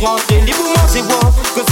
courant, les mouvements zéro, que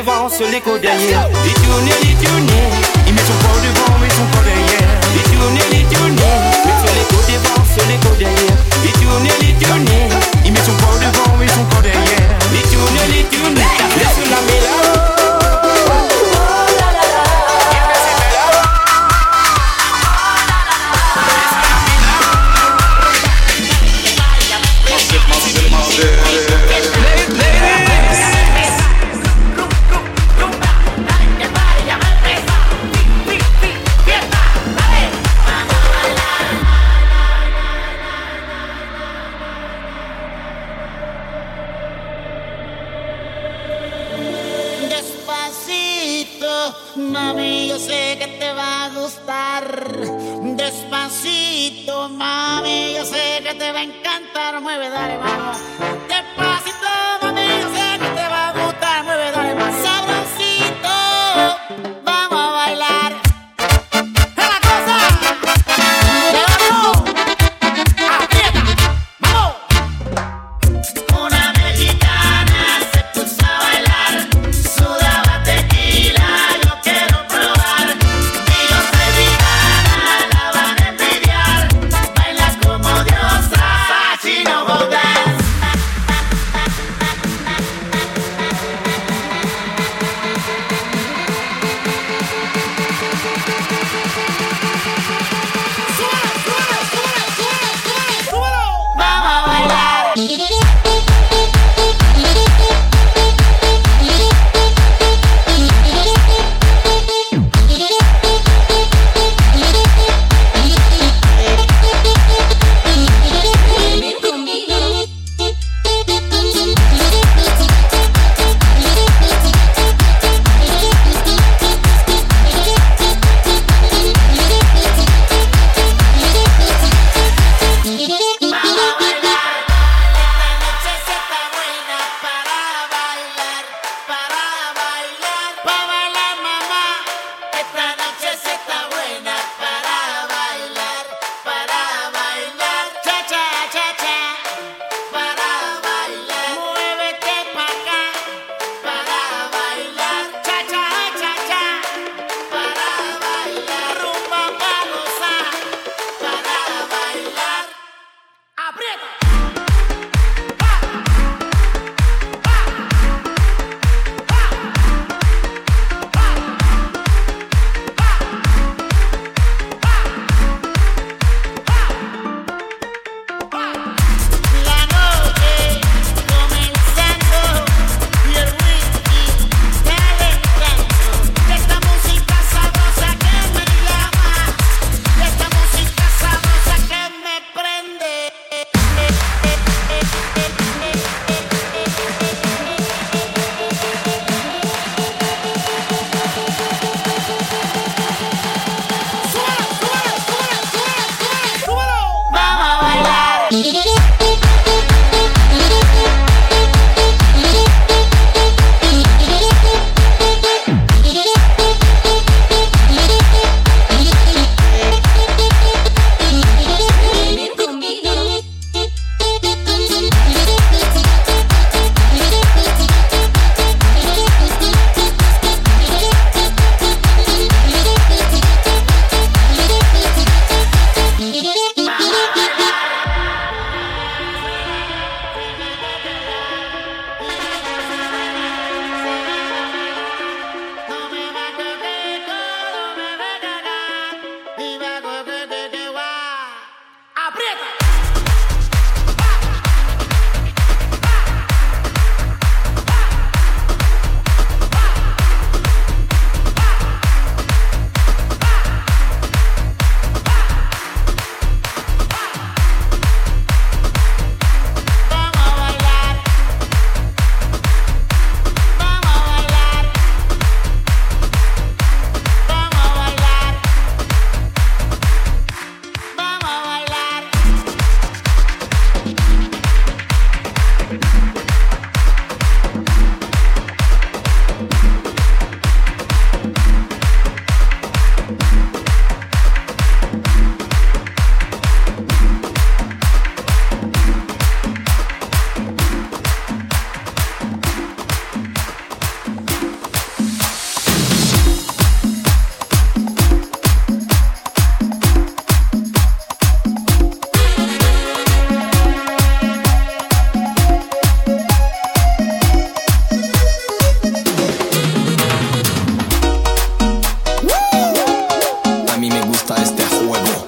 devant, seul écho derrière. Les tournées, les tournées, il met son corps devant, met son corps derrière. Les tournées, les tournées, mais seul écho devant, seul écho derrière. Les tournées, les tournées, il met son corps devant, met son corps derrière. Les tournées, les tournées. estar. Despacito, mami, yo sé que te va a encantar. Mueve, dale, vamos. Te Yeah. gusta este juego.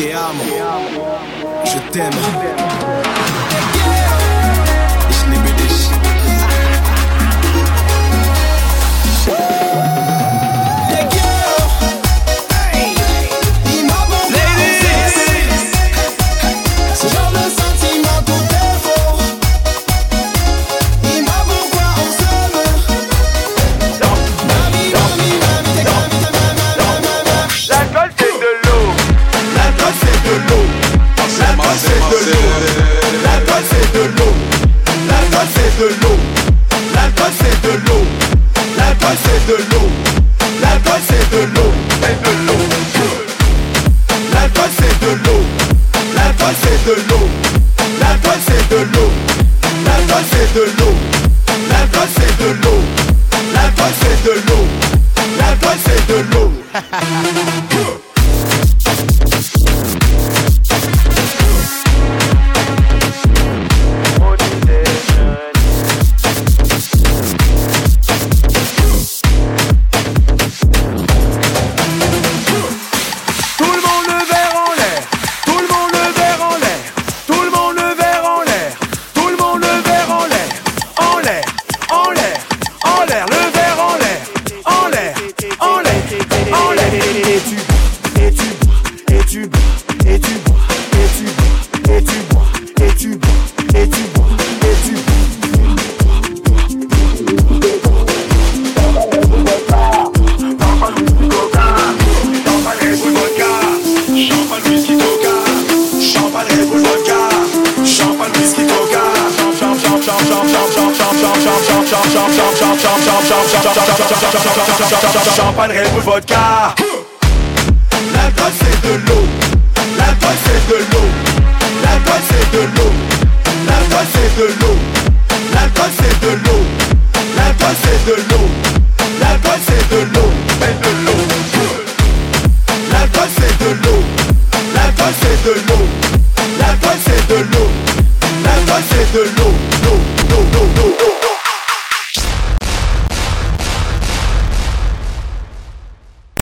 te amo. Je t'aime. Champagne, Red Bull, vodka. L'alcool c'est de l'eau. L'alcool c'est de l'eau. L'alcool c'est